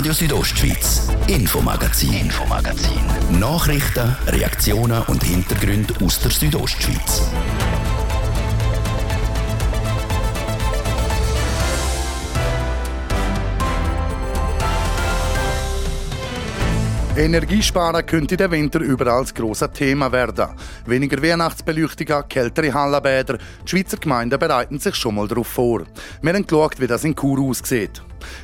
Radio Südostschweiz, Infomagazin, Infomagazin. Nachrichten, Reaktionen und Hintergründe aus der Südostschweiz. Energiesparen könnte der Winter überall ein grosses Thema werden. Weniger Weihnachtsbeleuchtungen, kältere Hallenbäder. Die Schweizer Gemeinden bereiten sich schon mal darauf vor. Wir haben geschaut, wie das in Chur aussieht.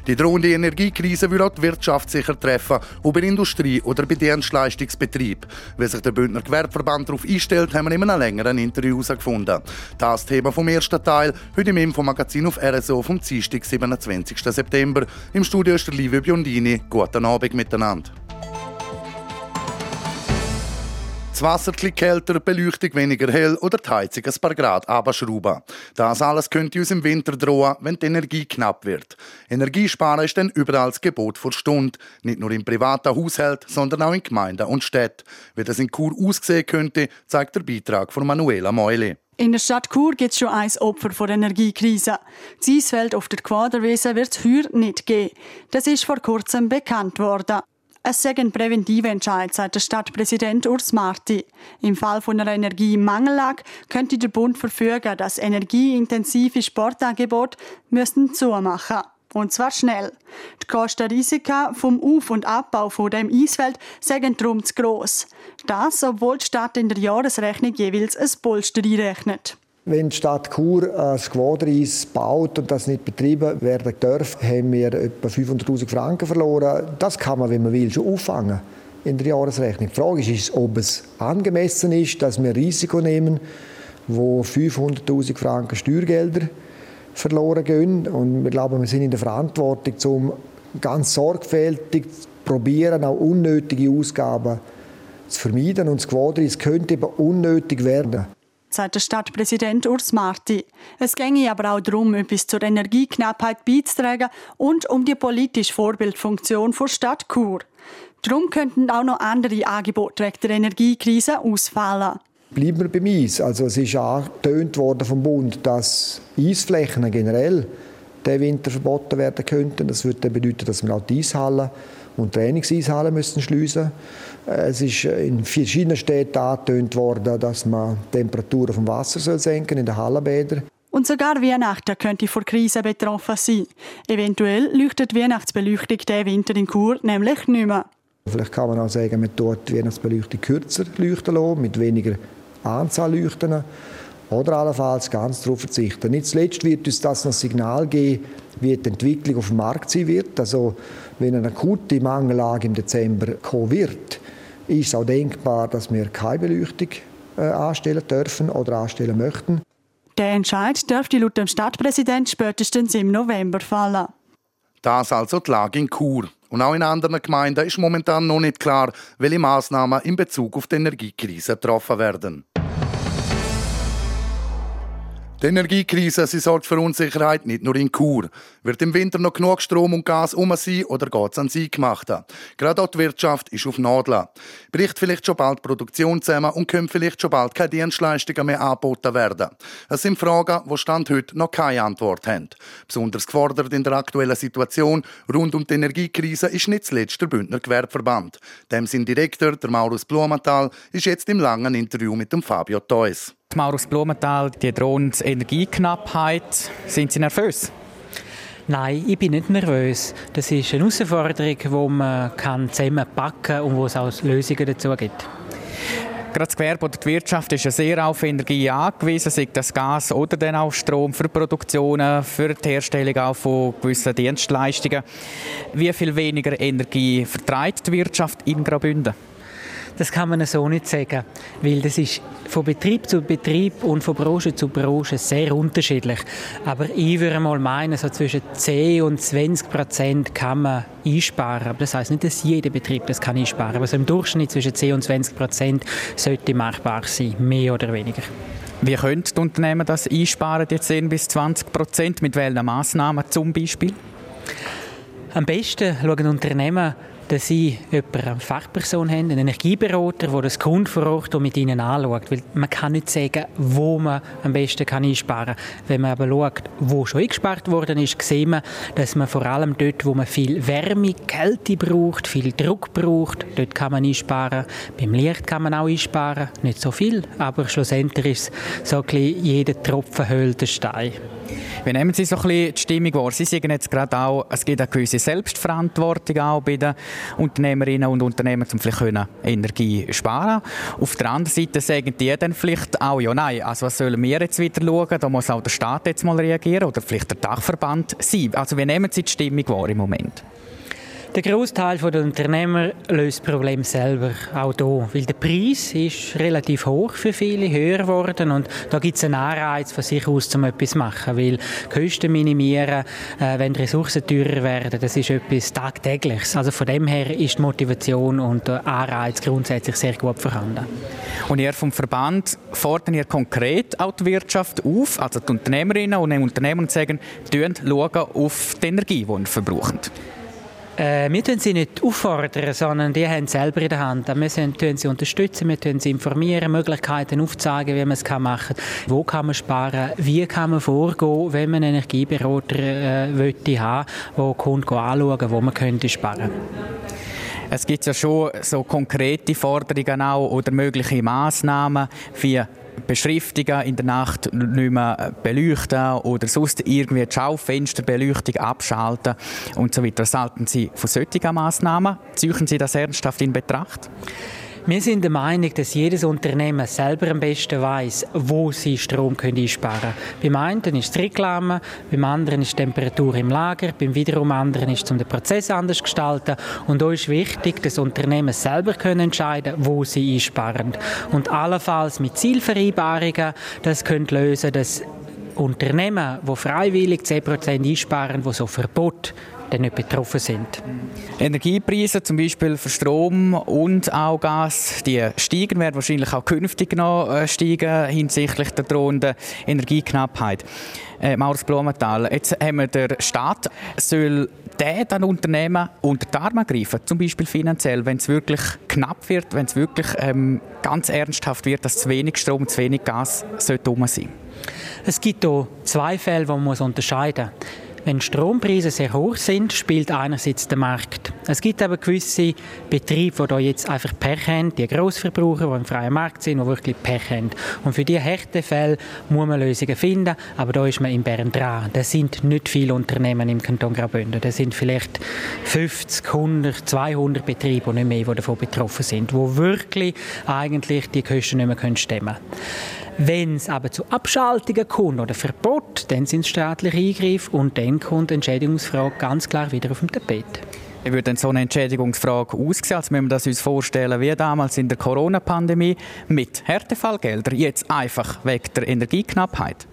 Die drohende Energiekrise will auch die Wirtschaft sicher treffen, ob bei Industrie oder bei Dienstleistungsbetrieb. Wie sich der Bündner Gewerbeverband darauf einstellt, haben wir in einem längeren Interview herausgefunden. Das Thema vom ersten Teil, heute im Infomagazin auf RSO vom Dienstag, 27. September. Im Studio ist der Livio Biondini. Guten Abend miteinander. Das Wasser etwas kälter, Beleuchtung weniger hell oder die Heizung ein paar Grad abschrauben. Das alles könnte uns im Winter drohen, wenn die Energie knapp wird. Energiesparen ist dann überall das Gebot vor Stunde. Nicht nur im privaten Haushalt, sondern auch in Gemeinden und Städten. Wie das in Chur aussehen könnte, zeigt der Beitrag von Manuela Meuli. In der Stadt Chur gibt es schon ein Opfer der Energiekrise. Das Eisfeld auf der Quaderwiese wird es heuer nicht geben. Das ist vor kurzem bekannt worden. Es sei ein präventiver Entscheid, sagt der Stadtpräsident Urs Marti. Im Fall von einer Energiemangellage könnte der Bund verfügen, dass energieintensive Sportangebote müssen zumachen und zwar schnell. Die Kostenrisiken vom Auf- und Abbau von dem Eisfeld sind darum zu gross. Das, obwohl die Stadt in der Jahresrechnung jeweils ein Polster einrechnet. Wenn die Stadt Chur ein Squadreis baut und das nicht betrieben werden darf, haben wir etwa 500'000 Franken verloren. Das kann man, wenn man will, schon auffangen in der Jahresrechnung. Die Frage ist, ob es angemessen ist, dass wir Risiko nehmen, wo 500'000 Franken Steuergelder verloren gehen. Und wir glauben, wir sind in der Verantwortung, um ganz sorgfältig zu probieren, auch unnötige Ausgaben zu vermeiden. Und das Squadreis könnte eben unnötig werden sagt der Stadtpräsident Urs Marti. Es ginge aber auch darum, etwas zur Energieknappheit beizutragen und um die politische Vorbildfunktion der Stadt Chur. Darum könnten auch noch andere Angebote wegen der Energiekrise ausfallen. Bleiben wir beim Eis. Also es ist angetönt worden vom Bund, dass Eisflächen generell den Winter verboten werden könnten. Das würde bedeuten, dass wir auch die Eishallen und Trainingseishallen müssen schliessen. Es ist in verschiedenen Städten angetönt worden, dass man die Temperaturen vom Wasser soll senken in den Hallenbädern. Und sogar Weihnachten könnte vor Krise betroffen sein. Eventuell leuchtet die Weihnachtsbeleuchtung diesen Winter in Chur nämlich nicht mehr. Vielleicht kann man auch sagen, man tut die Weihnachtsbeleuchtung kürzer leuchten lassen, mit weniger Anzahl Leuchten. Oder allenfalls ganz darauf verzichten. Nicht zuletzt wird uns das ein Signal geben, wie die Entwicklung auf dem Markt sein wird. Also, wenn eine akute Mangellage im Dezember kommen wird, ist es auch denkbar, dass wir keine Beleuchtung äh, anstellen dürfen oder anstellen möchten. Der Entscheid dürfte laut dem Stadtpräsident spätestens im November fallen. Das also die Lage in Chur. Und auch in anderen Gemeinden ist momentan noch nicht klar, welche Maßnahmen in Bezug auf die Energiekrise getroffen werden. Die Energiekrise sie sorgt für Unsicherheit nicht nur in Chur. Wird im Winter noch genug Strom und Gas um sein oder geht es an sie gemacht? Gerade auch die Wirtschaft ist auf Nadeln. Bricht vielleicht schon bald Produktion zusammen und können vielleicht schon bald keine Dienstleistungen mehr angeboten werden. Es sind Fragen, die Stand heute noch keine Antwort haben. Besonders gefordert in der aktuellen Situation rund um die Energiekrise ist nicht zuletzt der Bündner Gewerbeverband. Dem sein Direktor, der Maurus Blumenthal, ist jetzt im langen Interview mit dem Fabio Theus. Maurus Blumenthal, die drohende Energieknappheit, sind Sie nervös? Nein, ich bin nicht nervös. Das ist eine Herausforderung, die man zusammenpacken kann und wo es auch Lösungen dazu gibt. Gerade das Gewerbe oder die Wirtschaft ist ja sehr auf Energie angewiesen, sei das Gas oder dann auch Strom für Produktionen, für die Herstellung auch von gewissen Dienstleistungen. Wie viel weniger Energie vertreibt die Wirtschaft in Graubünden? Das kann man so nicht sagen, weil das ist von Betrieb zu Betrieb und von Branche zu Branche sehr unterschiedlich. Aber ich würde mal meinen, so zwischen 10 und 20 Prozent kann man einsparen. Aber das heißt nicht, dass jeder Betrieb das kann einsparen. Aber so im Durchschnitt zwischen 10 und 20 Prozent sollte machbar sein, mehr oder weniger. Wie können die Unternehmen das einsparen, die 10 bis 20 Prozent? Mit welchen Massnahmen zum Beispiel? Am besten schauen Unternehmen dass sie eine Fachperson haben, einen Energieberater, der das Kunden vor Ort mit ihnen anschaut. Weil man kann nicht sagen, wo man am besten kann einsparen kann. Wenn man aber schaut, wo schon eingespart worden ist, sieht man, dass man vor allem dort, wo man viel Wärme, Kälte braucht, viel Druck braucht, dort kann man einsparen. Beim Licht kann man auch einsparen. Nicht so viel, aber schlussendlich ist es so ein bisschen, jeder Tropfen höhlt Stein. Wie nehmen Sie so ein bisschen die Stimmung wahr? Sie sagen jetzt gerade auch, es gibt eine gewisse Selbstverantwortung auch bei den Unternehmerinnen und Unternehmern, um vielleicht können Energie sparen Auf der anderen Seite sagen die dann vielleicht auch, ja nein, also was sollen wir jetzt wieder schauen? Da muss auch der Staat jetzt mal reagieren oder vielleicht der Dachverband sein. Also wie nehmen Sie die Stimmung wahr im Moment? Der Großteil der Unternehmer löst das Problem selber, auch hier. Weil der Preis ist relativ hoch für viele, höher geworden und da gibt es einen Anreiz von sich aus, um etwas zu machen. Weil Kosten minimieren, äh, wenn Ressourcen teurer werden, das ist etwas Tagtägliches. Also von dem her ist die Motivation und der Anreiz grundsätzlich sehr gut vorhanden. Und ihr vom Verband fordern ihr konkret auch die Wirtschaft auf, also die Unternehmerinnen und Unternehmer, und sagen, schauen auf die Energie, die sie verbrauchen. Äh, wir tun sie nicht auffordern, sondern die haben es selber in der Hand. Wir tun sie unterstützen, wir tun sie informieren, Möglichkeiten aufzeigen, wie man es machen kann. Wo kann man sparen, wie kann man vorgehen, wenn man einen Energieberater äh, haben will, der Kunden anschauen wo man könnte sparen es gibt ja schon so konkrete Forderungen auch oder mögliche Maßnahmen wie Beschriftungen in der Nacht nicht mehr beleuchten oder sonst irgendwie die Schaufensterbeleuchtung abschalten und so weiter. Was halten Sie von solchen Massnahmen? Ziehen Sie das ernsthaft in Betracht? Wir sind der Meinung, dass jedes Unternehmen selber am besten weiß, wo sie Strom einsparen können. Beim einen ist es Reklame, beim anderen ist die Temperatur im Lager, beim wiederum anderen ist es, um den Prozess anders zu gestalten. Und da ist wichtig, dass Unternehmen selber können entscheiden wo sie einsparen. Und allenfalls mit Zielvereinbarungen das können lösen, dass Unternehmen, die freiwillig 10% einsparen, die so Verbot dann nicht betroffen sind. Energiepreise, zum Beispiel für Strom und auch Gas, die steigen, werden wahrscheinlich auch künftig noch äh, steigen hinsichtlich der drohenden Energieknappheit. Äh, Maurus Blumenthal, jetzt haben wir den Staat, soll der dann Unternehmen unter die Arme greifen, zum Beispiel finanziell, wenn es wirklich knapp wird, wenn es wirklich ähm, ganz ernsthaft wird, dass zu wenig Strom und zu wenig Gas sollte sein Es gibt hier zwei Fälle, die man unterscheiden muss. Wenn Strompreise sehr hoch sind, spielt einerseits der Markt. Es gibt aber gewisse Betriebe, die jetzt einfach Pech haben, die Grossverbraucher, die im freien Markt sind, die wirklich Pech haben. Und für diese Härtefälle muss man Lösungen finden, aber da ist man in Bern dran. Das sind nicht viele Unternehmen im Kanton Graubünden. Das sind vielleicht 50, 100, 200 Betriebe und nicht mehr, die davon betroffen sind, die wirklich eigentlich die Kosten nicht mehr stemmen können. Wenn es aber zu Abschaltungen kommt oder Verbot, dann sind es staatliche Eingriffe und dann kommt die Entschädigungsfrage ganz klar wieder auf dem Tapet. Wie würde denn so eine Entschädigungsfrage aussehen? Also müssen wir das uns vorstellen wie damals in der Corona-Pandemie mit Härtefallgeldern, jetzt einfach wegen der Energieknappheit?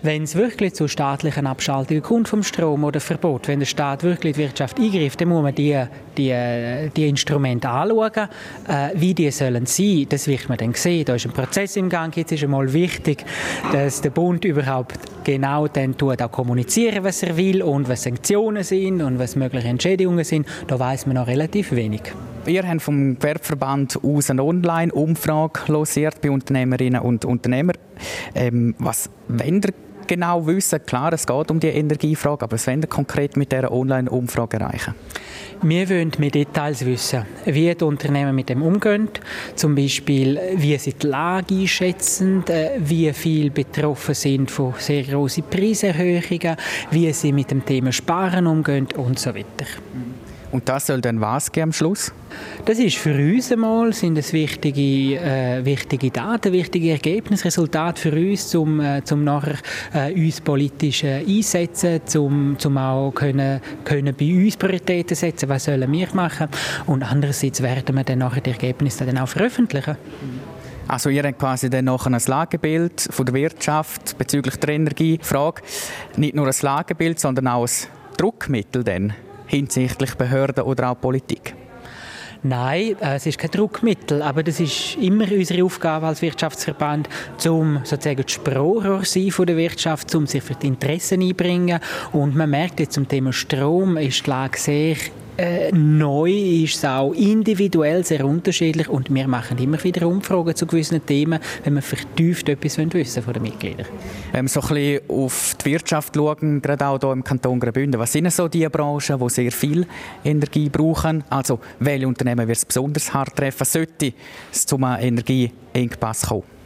Wenn es wirklich zu staatlichen Abschaltungen kommt vom Strom oder Verbot, wenn der Staat wirklich die Wirtschaft eingreift, dann muss man die, die, die Instrumente anschauen, äh, wie die sollen sein. Das wird man dann sehen. Da ist ein Prozess im Gang. Jetzt ist einmal wichtig, dass der Bund überhaupt genau dann tut, auch kommunizieren, was er will und was Sanktionen sind und was mögliche Entschädigungen sind. Da weiß man noch relativ wenig. Wir haben vom Gewerbeverband aus eine Online-Umfrage losiert bei Unternehmerinnen und Unternehmern. Ähm, was wenn der genau wissen. Klar, es geht um die Energiefrage, aber was wollen wir konkret mit dieser Online-Umfrage erreichen? Wir wollen mehr Details wissen, wie die Unternehmen mit dem umgehen, zum Beispiel, wie sie die Lage einschätzen, äh, wie viele betroffen sind von sehr großen Preiserhöhungen, wie sie mit dem Thema Sparen umgehen und so weiter. Und das soll dann was geben am Schluss? Das ist für uns einmal sind es wichtige, äh, wichtige Daten, wichtige Ergebnisse, Resultate für uns, um, äh, zum nachher äh, uns politisch äh, einsetzen, zum, zum auch können, können bei uns Prioritäten setzen, was sollen wir machen und andererseits werden wir dann nachher die Ergebnisse dann auch veröffentlichen. Also ihr habt quasi dann noch ein Lagebild von der Wirtschaft bezüglich der Energiefrage. Nicht nur ein Lagebild, sondern auch ein Druckmittel dann? Hinsichtlich Behörden oder auch Politik? Nein, äh, es ist kein Druckmittel, aber das ist immer unsere Aufgabe als Wirtschaftsverband, um sozusagen das Sprachrohr sein von der Wirtschaft, um sich für die Interessen einbringen. Und man merkt jetzt zum Thema Strom ist die Lage sehr äh, neu ist es auch individuell sehr unterschiedlich und wir machen immer wieder Umfragen zu gewissen Themen, wenn wir vertieft etwas wissen von den Mitgliedern. Wenn wir so ein bisschen auf die Wirtschaft schauen, gerade auch hier im Kanton Graubünden, was sind so die Branchen, die sehr viel Energie brauchen? Also welche Unternehmen wird es besonders hart treffen, sollte es zu einem Energieengpass kommen?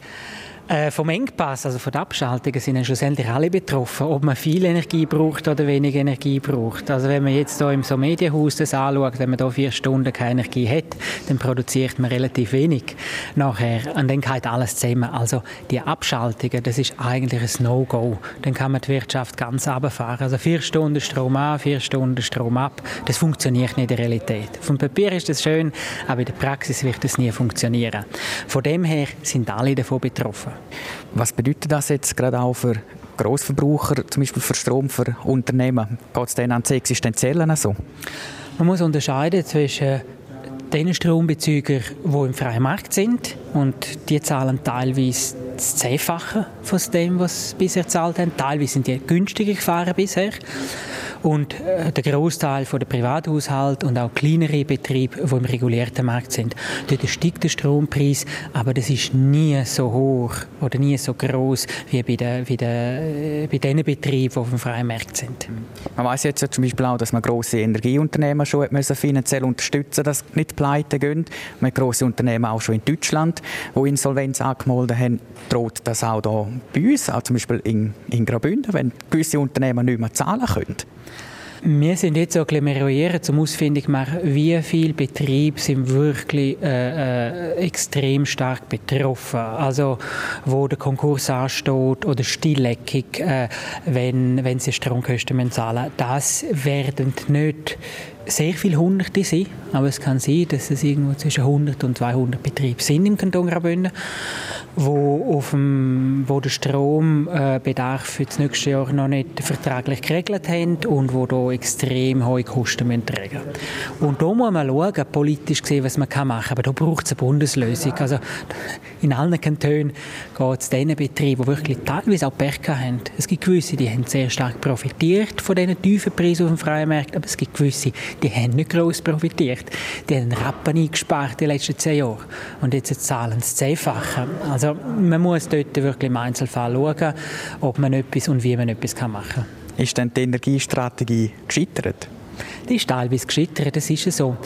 Äh, vom Engpass, also von der Abschaltung, sind ja schlussendlich alle betroffen, ob man viel Energie braucht oder wenig Energie braucht. Also wenn man jetzt hier im so Medienhaus das anschaut, wenn man hier vier Stunden keine Energie hat, dann produziert man relativ wenig nachher. Und dann geht alles zusammen. Also die Abschaltungen, das ist eigentlich ein No-Go. Dann kann man die Wirtschaft ganz runterfahren. Also vier Stunden Strom an, vier Stunden Strom ab, das funktioniert nicht in der Realität. Vom Papier ist das schön, aber in der Praxis wird das nie funktionieren. Von dem her sind alle davon betroffen. Was bedeutet das jetzt gerade auch für Großverbraucher, zum Beispiel für Strom, für Unternehmen? Geht es denen an das Existenzielle so? Man muss unterscheiden zwischen den Strombezeugern, die im freien Markt sind und die zahlen teilweise das Zehnfache von dem, was sie bisher gezahlt haben. Teilweise sind die günstiger gefahren bisher. Und äh, der Großteil der Privathaushalte und auch kleinere Betriebe, die im regulierten Markt sind, dort steigt der Strompreis, aber das ist nie so hoch oder nie so groß wie bei, den, wie den, bei den Betrieben, die auf dem freien Markt sind. Man weiß jetzt ja zum Beispiel auch, dass man große Energieunternehmen schon müssen finanziell unterstützen, dass nicht pleite gehen. Man hat große Unternehmen auch schon in Deutschland, die Insolvenz angemeldet haben. Droht das auch hier bei uns, auch zum Beispiel in, in Graubünden, wenn gewisse Unternehmen nicht mehr zahlen können? Wir sind jetzt auch ein bisschen zum ausfindig machen, wie viele Betriebe sind wirklich äh, äh, extrem stark betroffen. Also wo der Konkurs ansteht oder Stillleckung, äh, wenn, wenn sie Stromkosten zahlen Das werden nicht sehr viele Hunderte sein, aber es kann sein, dass es irgendwo zwischen 100 und 200 Betriebe sind im Kanton Graubünden, wo, auf dem, wo der Strombedarf für das nächste Jahr noch nicht vertraglich geregelt haben und wo da extrem hohe Kosten müssen tragen Und da muss man schauen, politisch gesehen, was man machen kann, aber da braucht es eine Bundeslösung. Also in allen Kantonen geht es diesen Betrieben, die wirklich teilweise auch Pech haben. Es gibt gewisse, die haben sehr stark profitiert von diesen tiefen Preisen auf dem freien Markt, aber es gibt gewisse, die haben nicht gross profitiert. Die haben Rappen eingespart die letzten zehn Jahre und jetzt zahlen sie zehnfache. Also man muss dort wirklich im Einzelfall schauen, ob man etwas und wie man etwas machen kann. Ist denn die Energiestrategie gescheitert? Die ist teilweise gescheitert, das ist so.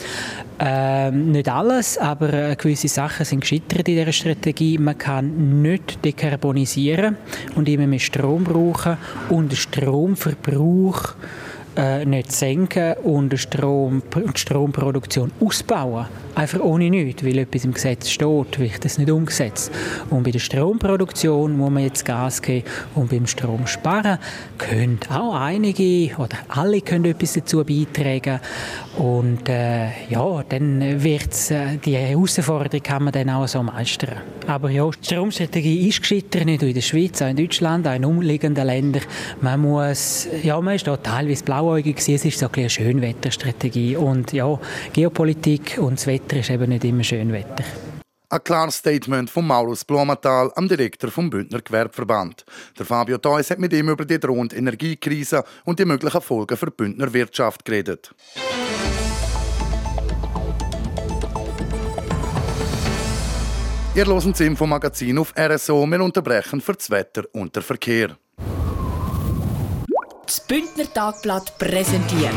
Ähm, nicht alles, aber äh, gewisse Sachen sind gescheitert in dieser Strategie. Man kann nicht dekarbonisieren und immer mehr Strom brauchen und Stromverbrauch äh, nicht senken und die, Strom, Stromproduktion ausbauen. Einfach ohne nichts, weil etwas im Gesetz steht, wird das nicht umgesetzt. Und bei der Stromproduktion muss man jetzt Gas geben und beim Strom sparen können auch einige oder alle können etwas dazu beitragen. Und äh, ja, dann wird äh, die Herausforderung kann man dann auch so meistern. Aber ja, die Stromstrategie ist gescheitert, nicht nur in der Schweiz, auch in Deutschland, auch in umliegenden Ländern. Man muss, ja, man ist da teilweise blauäugig gewesen. es ist so ein eine Schönwetterstrategie. Und ja, Geopolitik und das Wetter ist eben nicht immer schön Wetter. Ein klares Statement von Maurus Blumenthal, am Direktor vom Bündner Gewerbeverband. Der Fabio Theus hat mit ihm über die drohende Energiekrise und die möglichen Folgen für die Bündner Wirtschaft geredet. Ihr hören das Infomagazin auf RSO. Wir unterbrechen für das Wetter und den Verkehr. Das Bündner Tagblatt präsentiert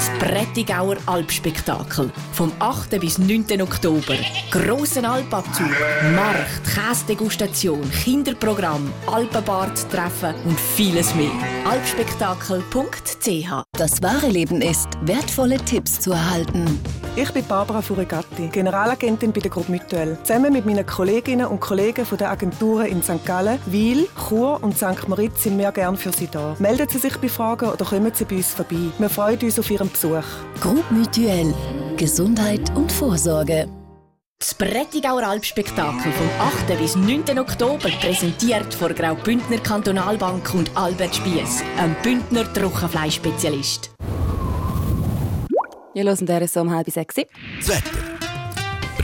das Prättigauer Alpspektakel vom 8. bis 9. Oktober. Grossen Alpabzug, Markt, Käsedegustation, Kinderprogramm, Alpenbad-Treffen und vieles mehr. alpspektakel.ch Das wahre Leben ist, wertvolle Tipps zu erhalten. Ich bin Barbara Furigatti, Generalagentin bei der Gruppe Mutuelle. Zusammen mit meinen Kolleginnen und Kollegen von der Agenturen in St. Gallen, Wiel, Chur und St. Moritz sind wir gerne für Sie da. Melden Sie sich bei Fragen oder kommen Sie bei uns vorbei. Wir freuen uns auf Ihren Besuch. Groupe Mutuelle. Gesundheit und Vorsorge. Das Prättigauer Alpspektakel vom 8. bis 9. Oktober präsentiert von Graubündner Kantonalbank und Albert Spiess, einem Bündner Trockenfleischspezialist. Wir hören der so um halb sechs. Das Wetter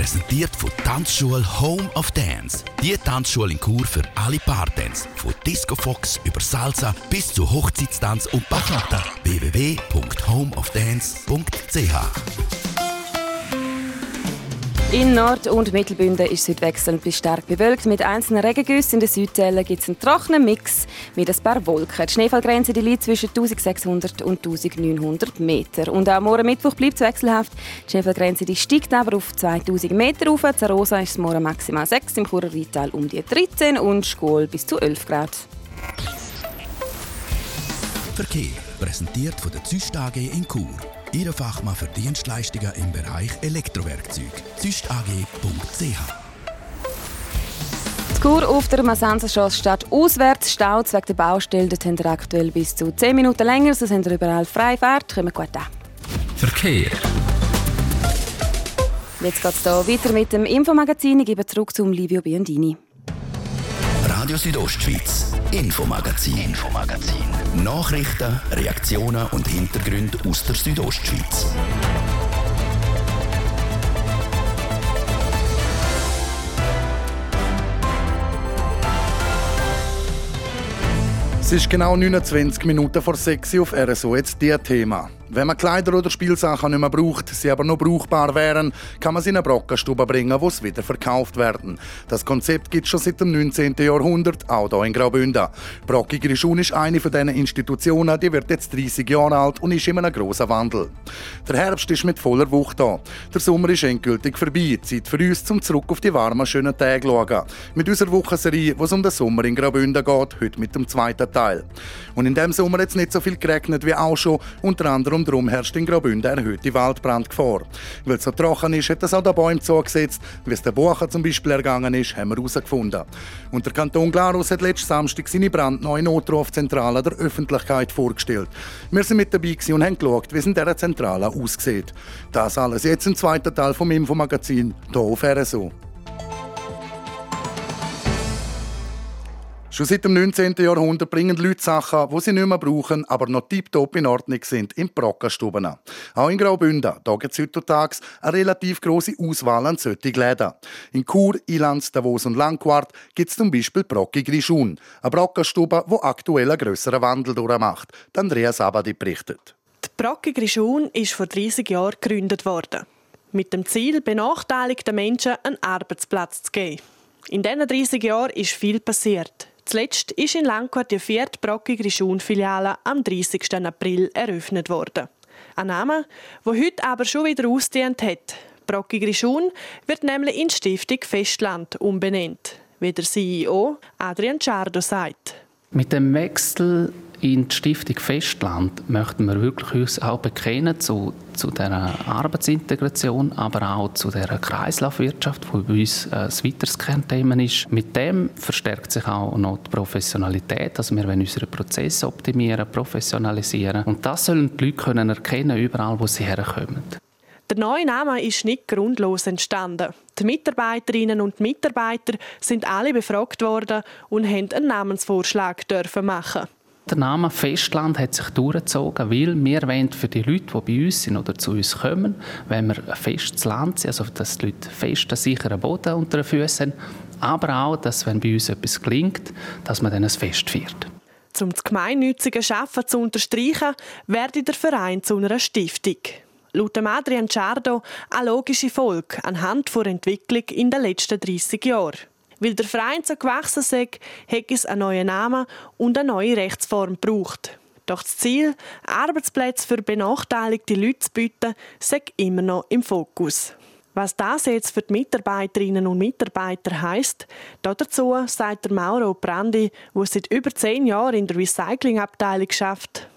präsentiert von Tanzschule Home of Dance. Die Tanzschule in Kur für alle Partens. Von Disco Fox über Salsa bis zu Hochzeitstanz und Bachata. www.homeofdance.ch in Nord- und Mittelbünden ist es heute bis stark bewölkt. Mit einzelnen Regengüssen in den Südteilen gibt es einen trockenen Mix mit ein paar Wolken. Die Schneefallgrenze die liegt zwischen 1600 und 1900 Meter. Und auch morgen Mittwoch bleibt es wechselhaft. Die Schneefallgrenze die steigt aber auf 2000 Meter auf. In Rosa ist es morgen maximal 6, im Churer Rheintal um die 13 und Schkol bis zu 11 Grad. Verkehr präsentiert von der Züst AG in Chur. Ihr Fachmann für Dienstleistungen im Bereich Elektrowerkzeug. züstag.ch die Kur auf der Masanza-Strasse steht auswärts. Staus wegen der Baustelle. Dort haben wir aktuell bis zu 10 Minuten länger. So sind wir überall frei Fahrt. Kommen gut an. Verkehr. Jetzt geht es hier weiter mit dem Infomagazin. Ich gebe zurück zum Livio Biondini. Radio Südostschweiz, Infomagazin, Infomagazin. Nachrichten, Reaktionen und Hintergründe aus der Südostschweiz. Es ist genau 29 Minuten vor 6 Uhr auf RSO jetzt Ihr Thema. Wenn man Kleider oder Spielsachen nicht mehr braucht, sie aber noch brauchbar wären, kann man sie in eine Brockenstube bringen, wo sie wieder verkauft werden. Das Konzept gibt es schon seit dem 19. Jahrhundert, auch hier in Graubünden. Brocki Grischun ist eine von diesen Institutionen, die wird jetzt 30 Jahre alt und ist in einem grossen Wandel. Der Herbst ist mit voller Wucht da. Der Sommer ist endgültig vorbei. Zeit für uns, zum zurück auf die warmen, schönen Tage zu schauen. Mit unserer Wochenserie, wo es um den Sommer in Graubünden geht, heute mit dem zweiten Teil. Und in diesem Sommer hat es nicht so viel geregnet wie auch schon, unter anderem und darum herrscht in Graubünden erhöhte Waldbrandgefahr. Weil es so trocken ist, hat es auch den Bäumen zugesetzt. Wie es den Buchen zum Beispiel ergangen ist, haben wir herausgefunden. Und der Kanton Glarus hat letzten Samstag seine brandneue Notrufzentrale der Öffentlichkeit vorgestellt. Wir sind mit dabei und haben geschaut, wie es in dieser Zentrale aussieht. Das alles jetzt im zweiten Teil vom Infomagazin, hier auf RSO. Schon seit dem 19. Jahrhundert bringen Leute Sachen, die sie nicht mehr brauchen, aber noch tiptop in Ordnung sind, in Brockenstuben. Auch in Graubünden, da gibt es heutzutage eine relativ grosse Auswahl an solchen Läden. In Chur, Ilanz, Davos und Langquart gibt es zum Beispiel Brocki Grischun, eine Brockenstube, die aktuell einen grösseren Wandel durchmacht. Andreas Abadi berichtet. Die Brocki Grischun ist vor 30 Jahren gegründet worden. Mit dem Ziel, benachteiligten Menschen einen Arbeitsplatz zu geben. In diesen 30 Jahren ist viel passiert. Zuletzt ist in Langquart die vierte brockige Schulfiliale am 30. April eröffnet worden. Ein Name, der heute aber schon wieder ausgedient hat. Brockige Schun wird nämlich in Stiftung Festland umbenannt, wie der CEO Adrian Ciardo sagt. Mit dem Wechsel in die Stiftung Festland möchten wir wirklich uns auch bekennen zu, zu der Arbeitsintegration, aber auch zu der Kreislaufwirtschaft, die bei uns ein weiteres Kernthema ist. Mit dem verstärkt sich auch noch die Professionalität, also wir unsere Prozesse optimieren, professionalisieren und das sollen die Leute können erkennen, überall wo sie herkommen. Der neue Name ist nicht grundlos entstanden. Die Mitarbeiterinnen und Mitarbeiter sind alle befragt worden und haben einen Namensvorschlag dürfen machen. Der Name Festland hat sich durchgezogen, weil wir wollen für die Leute, die bei uns sind oder zu uns kommen, wenn wir ein festes Land sind, also dass die Leute festen, sicheren Boden unter den Füßen haben, aber auch, dass wenn bei uns etwas gelingt, dass man dann ein Fest feiert. Um das gemeinnützige Arbeiten zu unterstreichen, werde der Verein zu einer Stiftung. Laut Adrian Ciardo eine logische Folge anhand der Entwicklung in den letzten 30 Jahren. Weil der Verein so gewachsen ist, hat es einen neuen Namen und eine neue Rechtsform gebraucht. Doch das Ziel, Arbeitsplätze für benachteiligte Leute zu bieten, ist immer noch im Fokus. Was das jetzt für die Mitarbeiterinnen und Mitarbeiter heisst, dazu sagt der Mauro Brandi, der seit über zehn Jahren in der Recyclingabteilung schafft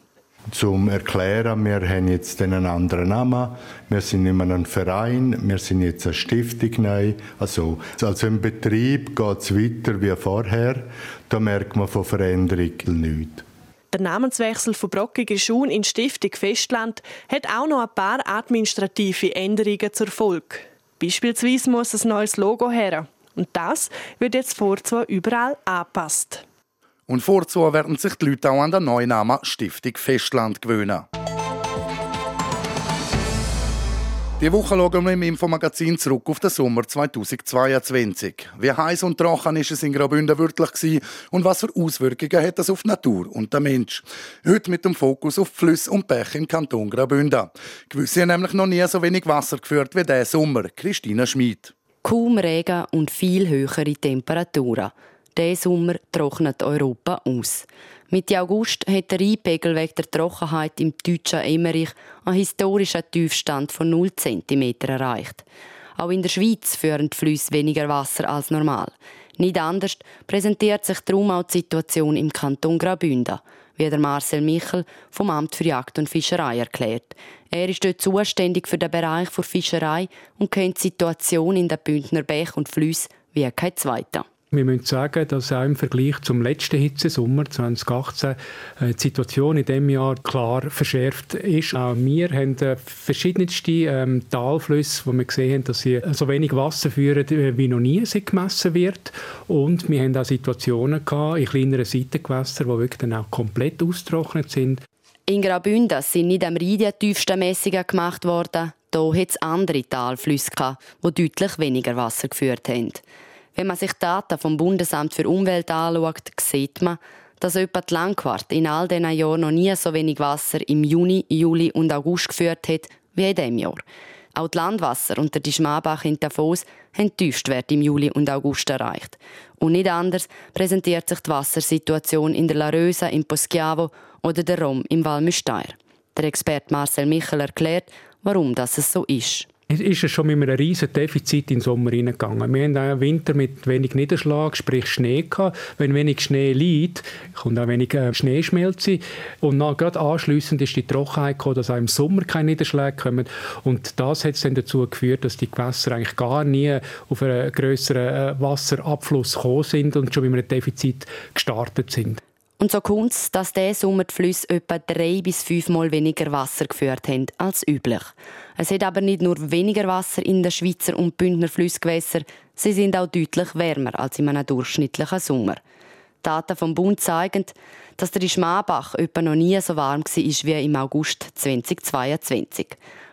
zum Erklären, wir haben jetzt einen anderen Namen, wir sind nicht mehr ein Verein, wir sind jetzt eine Stiftung neu. Also, also im Betrieb geht es weiter wie vorher, da merkt man von Veränderung nichts. Der Namenswechsel von Brockiger Schuhen in Stiftung Festland hat auch noch ein paar administrative Änderungen zur Folge. Beispielsweise muss ein neues Logo her. Und das wird jetzt vorzu überall angepasst. Und vorzu werden sich die Leute auch an den neuen Namen Stiftung Festland gewöhnen. Die Woche schauen wir im Infomagazin zurück auf den Sommer 2022. Wie heiß und trocken ist es in Graubünden wirklich und was für Auswirkungen hat das auf die Natur und den Mensch? Heute mit dem Fokus auf Flüsse und Bäche im Kanton Graubünden. Gewisse haben nämlich noch nie so wenig Wasser geführt wie diesen Sommer. Christina Schmid. Kaum Regen und viel höhere Temperaturen. Diesen Sommer trocknet Europa aus. Mitte August hat der Rheinpegel wegen der Trockenheit im deutschen Emmerich einen historischen Tiefstand von 0 cm erreicht. Auch in der Schweiz führen die Flüsse weniger Wasser als normal. Nicht anders präsentiert sich darum auch die Situation im Kanton Graubünden, wie der Marcel Michel vom Amt für Jagd und Fischerei erklärt. Er ist dort zuständig für den Bereich der Fischerei und kennt die Situation in den Bündner Bächen und Flüssen wie kein zweiter. Wir müssen sagen, dass auch im Vergleich zum letzten Hitzesommer 2018 äh, die Situation in diesem Jahr klar verschärft ist. Auch wir haben äh, verschiedenste ähm, Talflüsse, wo wir gesehen haben, dass sie so wenig Wasser führen, äh, wie noch nie sie gemessen wird. Und wir haben auch Situationen gehabt, in kleineren Seitengewässern, die wirklich dann auch komplett ausgetrocknet sind. In Graubünden sind nicht am Rhein die tiefsten Messungen gemacht worden. Hier hat es andere Talflüsse, die deutlich weniger Wasser geführt haben. Wenn man sich Daten vom Bundesamt für Umwelt anschaut, sieht man, dass etwa die Langquart in all diesen Jahren noch nie so wenig Wasser im Juni, Juli und August geführt hat wie in diesem Jahr. Auch die Landwasser unter die Schmabach in Tafos haben Tiefstwerte im Juli und August erreicht. Und nicht anders präsentiert sich die Wassersituation in der Larösa im Poschiavo oder der Rom im Val Müstair. Der Experte Marcel Michel erklärt, warum das so ist ist es schon mit einem riesen Defizit in den Sommer hineingegangen. Wir haben einen Winter mit wenig Niederschlag, sprich Schnee gehabt. Wenn wenig Schnee liegt, kommt auch wenig äh, Schneeschmelze. Und dann gerade anschliessend ist die Trockenheit gekommen, dass auch im Sommer keine Niederschläge kommen. Und das hat dann dazu geführt, dass die Gewässer eigentlich gar nie auf einen grösseren äh, Wasserabfluss gekommen sind und schon mit einem Defizit gestartet sind. Und so kommt es, dass dieser Sommer die Flüsse etwa drei bis fünfmal weniger Wasser geführt haben als üblich. Es hat aber nicht nur weniger Wasser in den Schweizer und Bündner Flussgewässern, sie sind auch deutlich wärmer als in einem durchschnittlichen Sommer. Daten vom Bund zeigen, dass der Schmabach etwa noch nie so warm war wie im August 2022.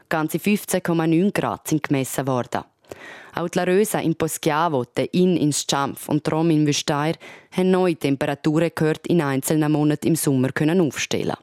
Ganze 15,9 Grad sind gemessen worden. Auch die Larösa in Poschiavo, der Inn in Schampf und Rom in Wüsteir haben neue Temperaturen gehört in einzelnen Monaten im Sommer können aufstellen.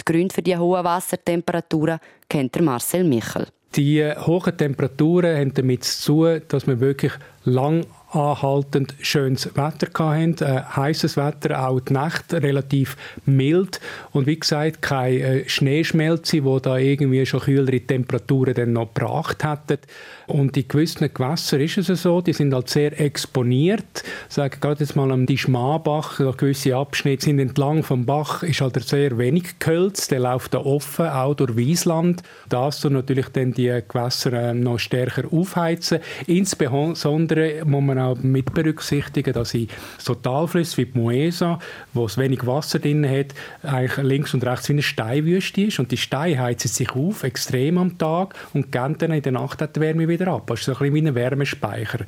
Die Gründe für die hohen Wassertemperaturen kennt Marcel Michel. Die hohen Temperaturen haben damit zu tun, dass wir wirklich lang anhaltend schönes Wetter hatten, äh, heißes Wetter, auch die Nacht relativ mild und wie gesagt keine äh, Schneeschmelze, wo da irgendwie schon kühlere Temperaturen dann noch gebracht hätten. Und in gewissen Gewässern ist es so, die sind halt sehr exponiert. Ich sage gerade jetzt mal am Schmabach, gewisse Abschnitte sind entlang vom Bach, ist halt sehr wenig Gehölz, der läuft da offen, auch durch Wiesland. Das soll natürlich dann die Gewässer äh, noch stärker aufheizen. Insbesondere muss man auch mit berücksichtigen, dass in so Talflüsse wie die Moesa, wo es wenig Wasser drin hat, eigentlich links und rechts wie eine Steinwüste ist und die Steine heizen sich auf, extrem am Tag und gehen dann in der Nacht die Wärme wieder ab. Das ist so ein bisschen wie ein Wärmespeicher.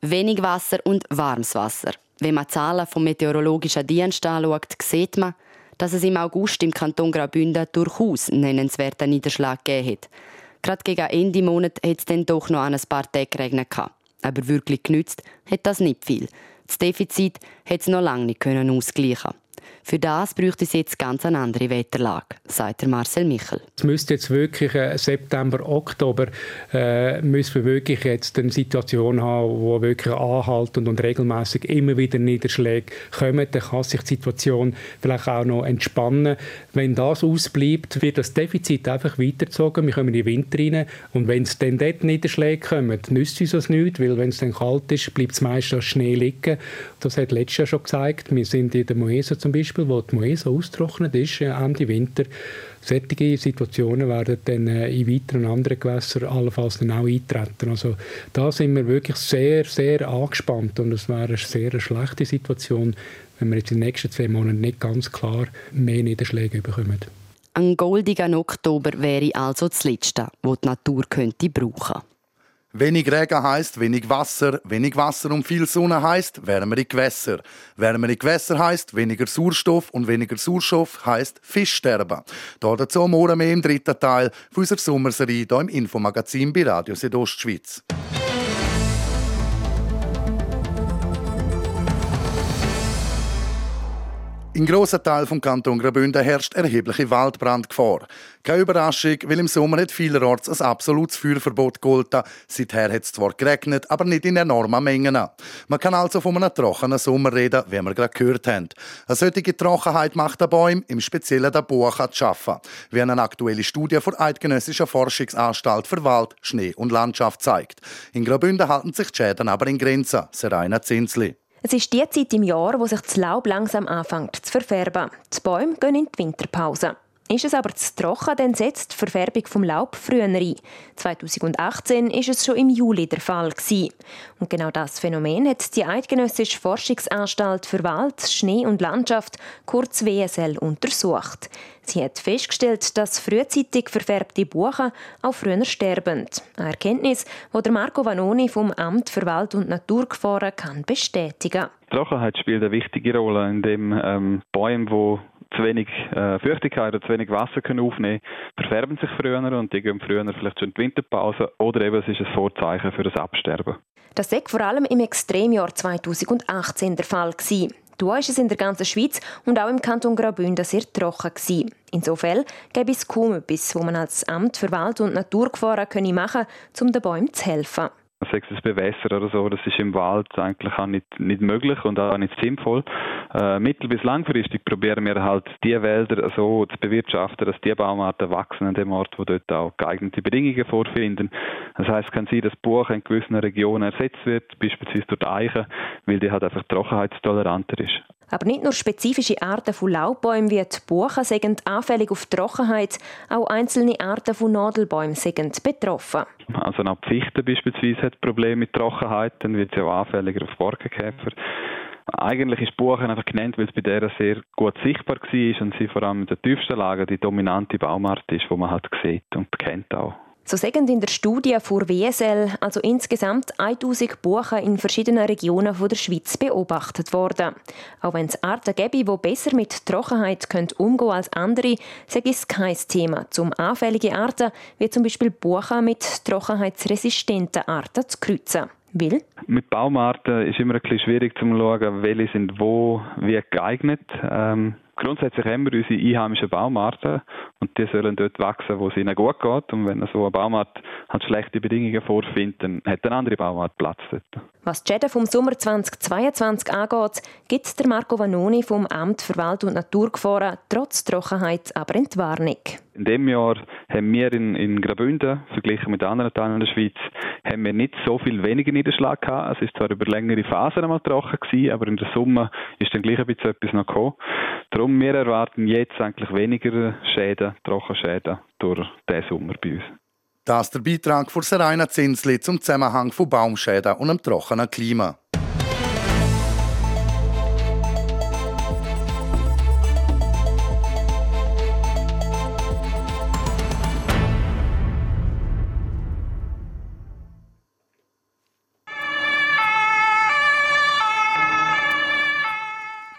Wenig Wasser und warmes Wasser. Wenn man Zahlen vom Meteorologischen Dienst anschaut, sieht man, dass es im August im Kanton Graubünden durchaus einen nennenswerten Niederschlag gegeben hat. Gerade gegen Ende Monat hat es dann doch noch ein paar Tage geregnet. Aber wirklich genützt hat das nicht viel. Das Defizit hat es noch lange nicht ausgleichen für das bräuchte es jetzt ganz eine andere Wetterlage, sagt Marcel Michel. Es müsste jetzt wirklich äh, September, Oktober, äh, müssen wir wirklich jetzt eine Situation haben, wo wirklich anhaltend und regelmäßig immer wieder Niederschläge kommen. Dann kann sich die Situation vielleicht auch noch entspannen. Wenn das ausbleibt, wird das Defizit einfach weitergezogen. Wir kommen in den Winter rein und wenn es dann dort Niederschläge kommen, nützt uns das nicht, weil wenn es dann kalt ist, bleibt es meistens Schnee liegen. Das hat letztes Jahr schon gezeigt. Wir sind in der Moesa zum Beispiel Beispiel, wo die Moesa austrocknet ist, äh, Ende Winter, solche Situationen werden dann äh, in weiteren anderen Gewässern allenfalls dann auch eintreten. Also da sind wir wirklich sehr, sehr angespannt und es wäre eine sehr schlechte Situation, wenn wir jetzt in den nächsten zwei Monaten nicht ganz klar mehr Niederschläge bekommen. Ein goldiger Oktober wäre also das Letzte, das die Natur könnte brauchen Wenig Regen heißt wenig Wasser, wenig Wasser und viel Sonne heißt wärmere Gewässer. Wärmere Gewässer heißt weniger Sauerstoff und weniger Sauerstoff heißt Fischsterben. Da dazu morgen mehr im dritten Teil unserer Sommerserie hier im Infomagazin bei Radio Südostschweiz. In grossen Teilen vom Kanton Graubünden herrscht erhebliche Waldbrandgefahr. Keine Überraschung, weil im Sommer hat vielerorts ein absolutes Feuerverbot gegolten. Seither hat es zwar geregnet, aber nicht in enormen Mengen. Man kann also von einem trockenen Sommer reden, wie wir gerade gehört haben. Eine solche Trockenheit macht der Bäume, im Speziellen der Buche, zu schaffen, wie eine aktuelle Studie der Eidgenössischen Forschungsanstalt für Wald, Schnee und Landschaft zeigt. In Graubünden halten sich die Schäden aber in Grenzen. Serena Zinsli. Es ist die Zeit im Jahr, wo sich das Laub langsam anfängt zu verfärben. Die Bäume gehen in die Winterpause. Ist es aber zu trocken, dann setzt die Verfärbung vom Laub früher ein. 2018 ist es schon im Juli der Fall. Und genau das Phänomen hat die Eidgenössische Forschungsanstalt für Wald, Schnee und Landschaft, kurz WSL, untersucht. Sie hat festgestellt, dass frühzeitig verfärbte Buchen auch früher sterben. Eine Erkenntnis, die Marco Vanoni vom Amt für Wald- und Naturgefahren kann bestätigen. Trockenheit spielt eine wichtige Rolle, indem ähm, Bäume, die zu wenig äh, Feuchtigkeit oder zu wenig Wasser können aufnehmen verfärben sich früher und die gehen früher vielleicht schon in die Winterpause oder eben es ist ein Vorzeichen für das Absterben. Das war vor allem im Extremjahr 2018 der Fall. Gewesen. Da war es in der ganzen Schweiz und auch im Kanton Graubünden sehr trocken. Gewesen. Insofern gäbe es kaum etwas, was man als Amt für Wald- und Naturgefahren machen könnte, um den Bäumen zu helfen sei es Bewässern oder so, das ist im Wald eigentlich auch nicht, nicht möglich und auch nicht sinnvoll. Äh, mittel- bis langfristig probieren wir halt die Wälder so zu bewirtschaften, dass die Baumarten wachsen an dem Ort, wo dort auch geeignete Bedingungen vorfinden. Das heißt, kann sein, dass Buch in gewissen Regionen ersetzt wird, beispielsweise durch Eichen, weil die halt einfach trockenheitstoleranter ist. Aber nicht nur spezifische Arten von Laubbäumen wie die Buchen sind anfällig auf Trockenheit, auch einzelne Arten von Nadelbäumen sind betroffen. Also auch die Fichte beispielsweise hat Probleme mit Trockenheit, dann wird sie auch anfälliger auf Borkenkäfer. Eigentlich ist Buchen einfach genannt, weil es bei der sehr gut sichtbar war und sie vor allem in der tiefsten Lage die dominante Baumart ist, die man halt sieht und kennt auch. So sagen in der Studie vor WSL also insgesamt 1000 Buchen in verschiedenen Regionen der Schweiz beobachtet worden. Auch wenn es Arten gäbe, die besser mit Trockenheit umgehen können als andere, sage es kein Thema, um anfällige Arten wie zum Beispiel Buchen mit trockenheitsresistenten Arten zu kreuzen. Will? Mit Baumarten ist immer ein bisschen schwierig zu schauen, welche sind wo wie geeignet. Ähm, grundsätzlich haben wir unsere einheimischen Baumarten und die sollen dort wachsen, wo es ihnen gut geht. Und wenn so ein Baumart halt schlechte Bedingungen vorfindet, dann hat eine andere Baumart Platz dort. Was die Schäden vom Sommer 2022 angeht, gibt der Marco Vanoni vom Amt für Wald- und Naturgefahren trotz Trockenheit aber in die Warnung. In diesem Jahr haben wir in, in Graubünden, verglichen mit anderen Teilen der Schweiz, haben wir nicht so viel weniger Niederschlag gehabt. Es ist zwar über längere Phasen einmal trocken gewesen, aber in der Summe ist dann gleich ein bisschen etwas noch gekommen. Darum, wir erwarten jetzt eigentlich weniger Schäden, Trockenschäden durch diesen Sommer bei uns. Das ist der Beitrag von Serena Zinsli zum Zusammenhang von Baumschäden und einem trockenen Klima.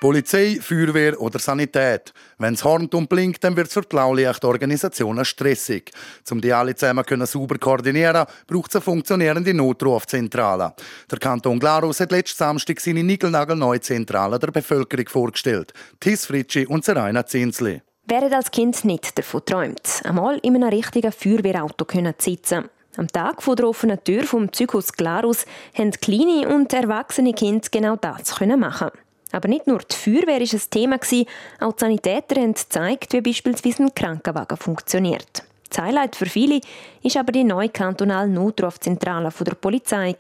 Polizei, Feuerwehr oder Sanität. Wenn es hornt und blinkt, dann wird es für die Blaulichtorganisationen stressig. Um die alle zusammen können sauber koordinieren, braucht es eine funktionierende Notrufzentrale. Der Kanton Glarus hat letzten Samstag seine niegelnagelneue Zentrale der Bevölkerung vorgestellt. Tis Fritschi und Seraina Zinsli. Wer hat als Kind nicht davon träumt, einmal in einem richtigen Feuerwehrauto zu sitzen am Tag vor der offenen Tür vom Zyklus Glarus haben kleine und erwachsene Kinder genau das machen. Aber nicht nur die Feuerwehr war ein Thema, auch die Sanitäter haben gezeigt, wie beispielsweise ein Krankenwagen funktioniert. Das Highlight für viele ist aber die neue kantonale Notrufzentrale der Polizei,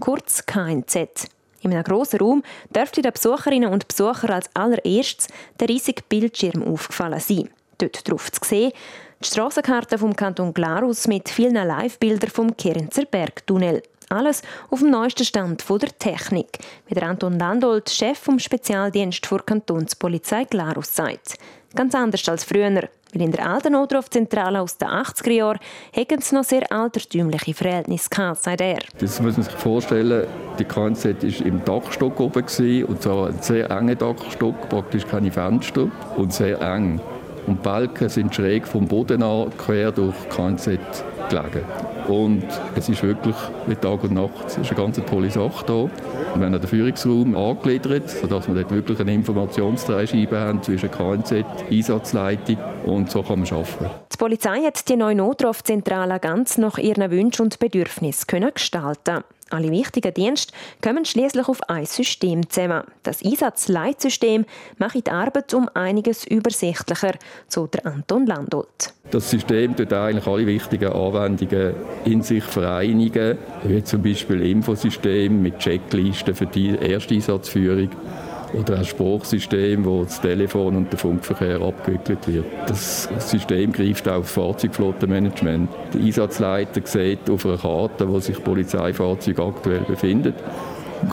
kurz KNZ. In einem grossen Raum dürfte den Besucherinnen und Besuchern als allererstes der riesige Bildschirm aufgefallen sein. Dort drauf zu sehen, die Strassenkarte vom Kanton Glarus mit vielen Live-Bildern vom Kerenzer Bergtunnel. Alles auf dem neuesten Stand der Technik, wie der Anton Landolt, Chef vom Spezialdienst für Kantonspolizei Glarus, sagt. Ganz anders als früher, weil in der alten Notrufzentrale aus den 80er Jahren hätten sie noch sehr altertümliche Verhältnisse gehabt, sagt er. Das muss man sich vorstellen, die KNZ war im Dachstock oben und zwar ein sehr enger Dachstock, praktisch keine Fenster und sehr eng. Und die Balken sind schräg vom Boden an quer durch die KNZ gelegen. Und es ist wirklich wie Tag und Nacht. Es ist eine ganz tolle Sache hier. Wir haben den Führungsraum angegliedert, sodass wir dort wirklich eine Informationsdreischeibe haben zwischen KNZ, Einsatzleitung und so kann man arbeiten. Die Polizei hat die neue Notrufzentrale ganz nach ihren Wünschen und Bedürfnissen gestalten alle wichtigen Dienste kommen schließlich auf ein System zusammen. Das Einsatzleitsystem macht die Arbeit um einiges übersichtlicher, so der Anton Landolt. Das System tut eigentlich alle wichtigen Anwendungen in sich vereinigen, wie zum Beispiel Infosystem mit Checklisten für die erste Einsatzführung oder ein Spruchsystem, wo das Telefon und der Funkverkehr abgewickelt wird. Das System greift auf Fahrzeugflottenmanagement. Der Einsatzleiter sieht auf einer Karte, wo sich Polizeifahrzeug aktuell befindet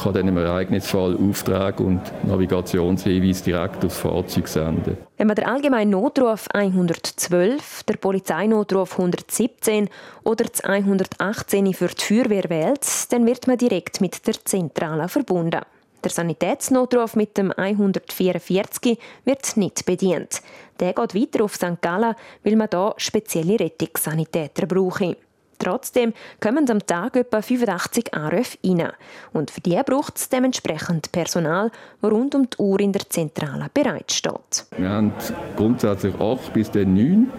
kann dann im Ereignisfall Aufträge und Navigationshinweise direkt aufs Fahrzeug senden. Wenn man den allgemeinen Notruf 112, der Polizeinotruf 117 oder das 118 für die Feuerwehr wählt, dann wird man direkt mit der Zentrale verbunden. Der Sanitätsnotruf mit dem 144 wird nicht bedient. Der geht weiter auf St. Gallen, weil man hier spezielle Rettungssanitäter braucht. Trotzdem kommen am Tag etwa 85 Anrufe rein. Und für die braucht es dementsprechend Personal, das rund um die Uhr in der Zentrale bereitsteht. Wir haben grundsätzlich 8 bis 9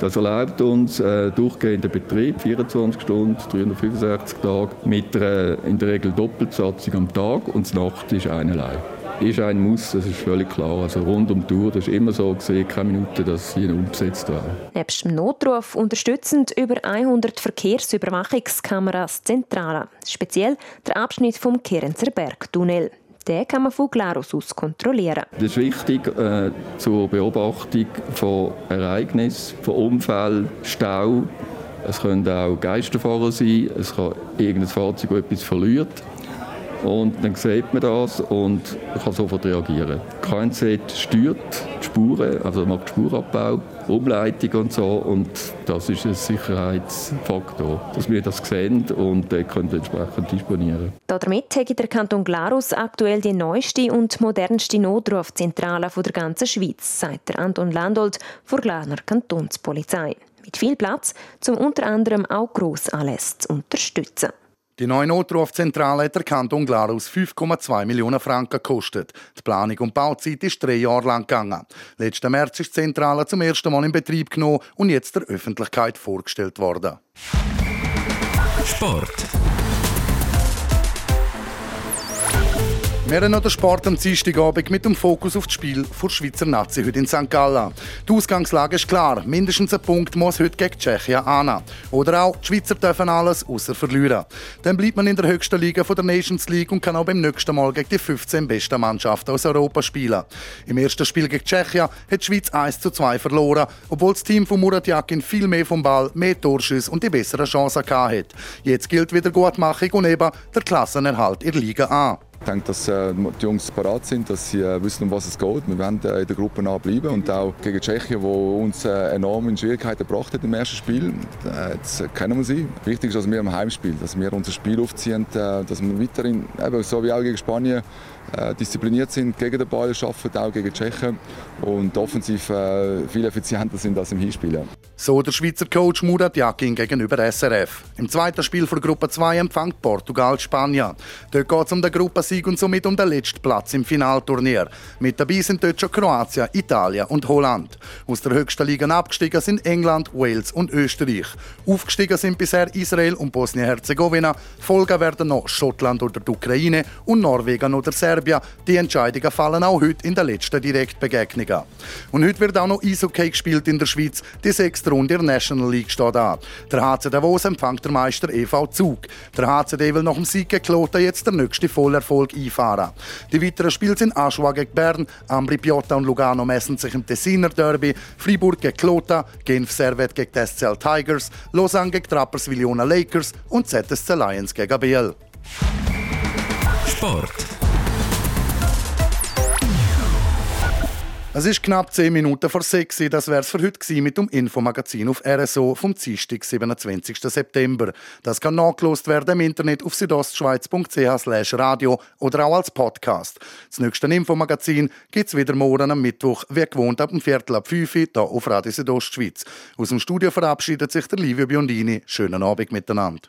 das erlaubt uns äh, durchgehenden Betrieb, 24 Stunden, 365 Tage, mit einer in der Regel Doppelbesatzung am Tag und Nacht ist einerlei ist ein Muss, das ist völlig klar. Also rund um die Uhr, das ist immer so gesehen, keine Minute, dass sie umgesetzt werden. Nebst dem Notruf unterstützend über 100 Verkehrsüberwachungskameras Zentrale. Speziell der Abschnitt vom Kerenzer Bergtunnel. Den kann man von Glarus aus kontrollieren. Das ist wichtig äh, zur Beobachtung von Ereignissen, von Unfällen, Stau. Es können auch Geisterfahrer sein, es kann irgendein Fahrzeug, das etwas verliert. Und dann sieht man das und kann sofort reagieren. KNZ steuert die Spuren, also macht Spurabbau, Umleitung und so. Und das ist ein Sicherheitsfaktor, dass wir das sehen und äh, können entsprechend disponieren. Damit hat der Kanton Glarus aktuell die neueste und modernste Notrufzentrale der ganzen Schweiz, sagt der Anton Landolt vor Glarner Kantonspolizei. Mit viel Platz, um unter anderem auch Grossanlässe zu unterstützen. Die neue Notrufzentrale hat der Kanton Glarus 5,2 Millionen Franken gekostet. Die Planung und Bauzeit ist drei Jahre lang gegangen. Letzten März ist die Zentrale zum ersten Mal in Betrieb genommen und jetzt der Öffentlichkeit vorgestellt worden. Sport. Haben noch den Sport am Dienstagabend mit dem Fokus auf das Spiel der Schweizer Nazi heute in St. Gallen. Die Ausgangslage ist klar. Mindestens ein Punkt muss heute gegen Tschechien an. Oder auch, die Schweizer dürfen alles außer verlieren. Dann bleibt man in der höchsten Liga der Nations League und kann auch beim nächsten Mal gegen die 15 besten Mannschaften aus Europa spielen. Im ersten Spiel gegen Tschechien hat die Schweiz 1 zu 2 verloren, obwohl das Team von Murat Yakin viel mehr vom Ball, mehr Torschüsse und die besseren Chancen hatte. Jetzt gilt wieder Gutmachung und eben der Klassenerhalt in der Liga an. Ich denke, dass äh, die Jungs bereit sind, dass sie äh, wissen, um was es geht. Wir werden äh, in der Gruppe bleiben und auch gegen Tschechien, wo uns enorm in Schwierigkeiten gebracht hat im ersten Spiel. Jetzt kennen wir sie. Wichtig ist, dass wir im Heimspiel, dass wir unser Spiel aufziehen, dass wir weiterhin, so wie auch gegen Spanien, äh, diszipliniert sind, gegen den Ball arbeiten, auch gegen Tschechen und offensiv äh, viel effizienter sind als im Hinspiel. So der Schweizer Coach Murat Yakin gegenüber SRF. Im zweiten Spiel von Gruppe 2 empfängt Portugal Spanien. Dort geht es um den Gruppensieg und somit um den letzten Platz im Finalturnier. Mit dabei sind dort schon Kroatien, Italien und Holland. Aus der höchsten Liga abgestiegen sind England, Wales und Österreich. Aufgestiegen sind bisher Israel und Bosnien-Herzegowina. Folgen werden noch Schottland oder die Ukraine und Norwegen oder Serbien. Serbien. Die Entscheidungen fallen auch heute in der letzten Direktbegegnungen. Und heute wird auch noch Eishockey gespielt in der Schweiz. Die sechste Runde der National League steht an. Der HC Davos empfängt der Meister EV Zug. Der HCD will nach dem Sieg gegen Kloten jetzt der nächste Vollerfolg einfahren. Die weiteren Spiele sind Aschua gegen Bern, Ambri Piotta und Lugano messen sich im Tessiner Derby, Fribourg gegen Kloten, Genf Servet gegen die SCL Tigers, Lausanne gegen Trappers Villona Lakers und ZSC Lions gegen Biel. Sport. Es ist knapp 10 Minuten vor 6 Uhr. Das wäre es für heute mit dem Infomagazin auf RSO vom Dienstag, 27. September. Das kann nachgelost werden im Internet auf südostschweiz.ch radio oder auch als Podcast. Das nächste Infomagazin gibt es wieder morgen am Mittwoch, wie gewohnt ab dem Viertel ab 5 Uhr hier auf Radio Südostschweiz. Aus dem Studio verabschiedet sich der Livio Biondini. Schönen Abend miteinander.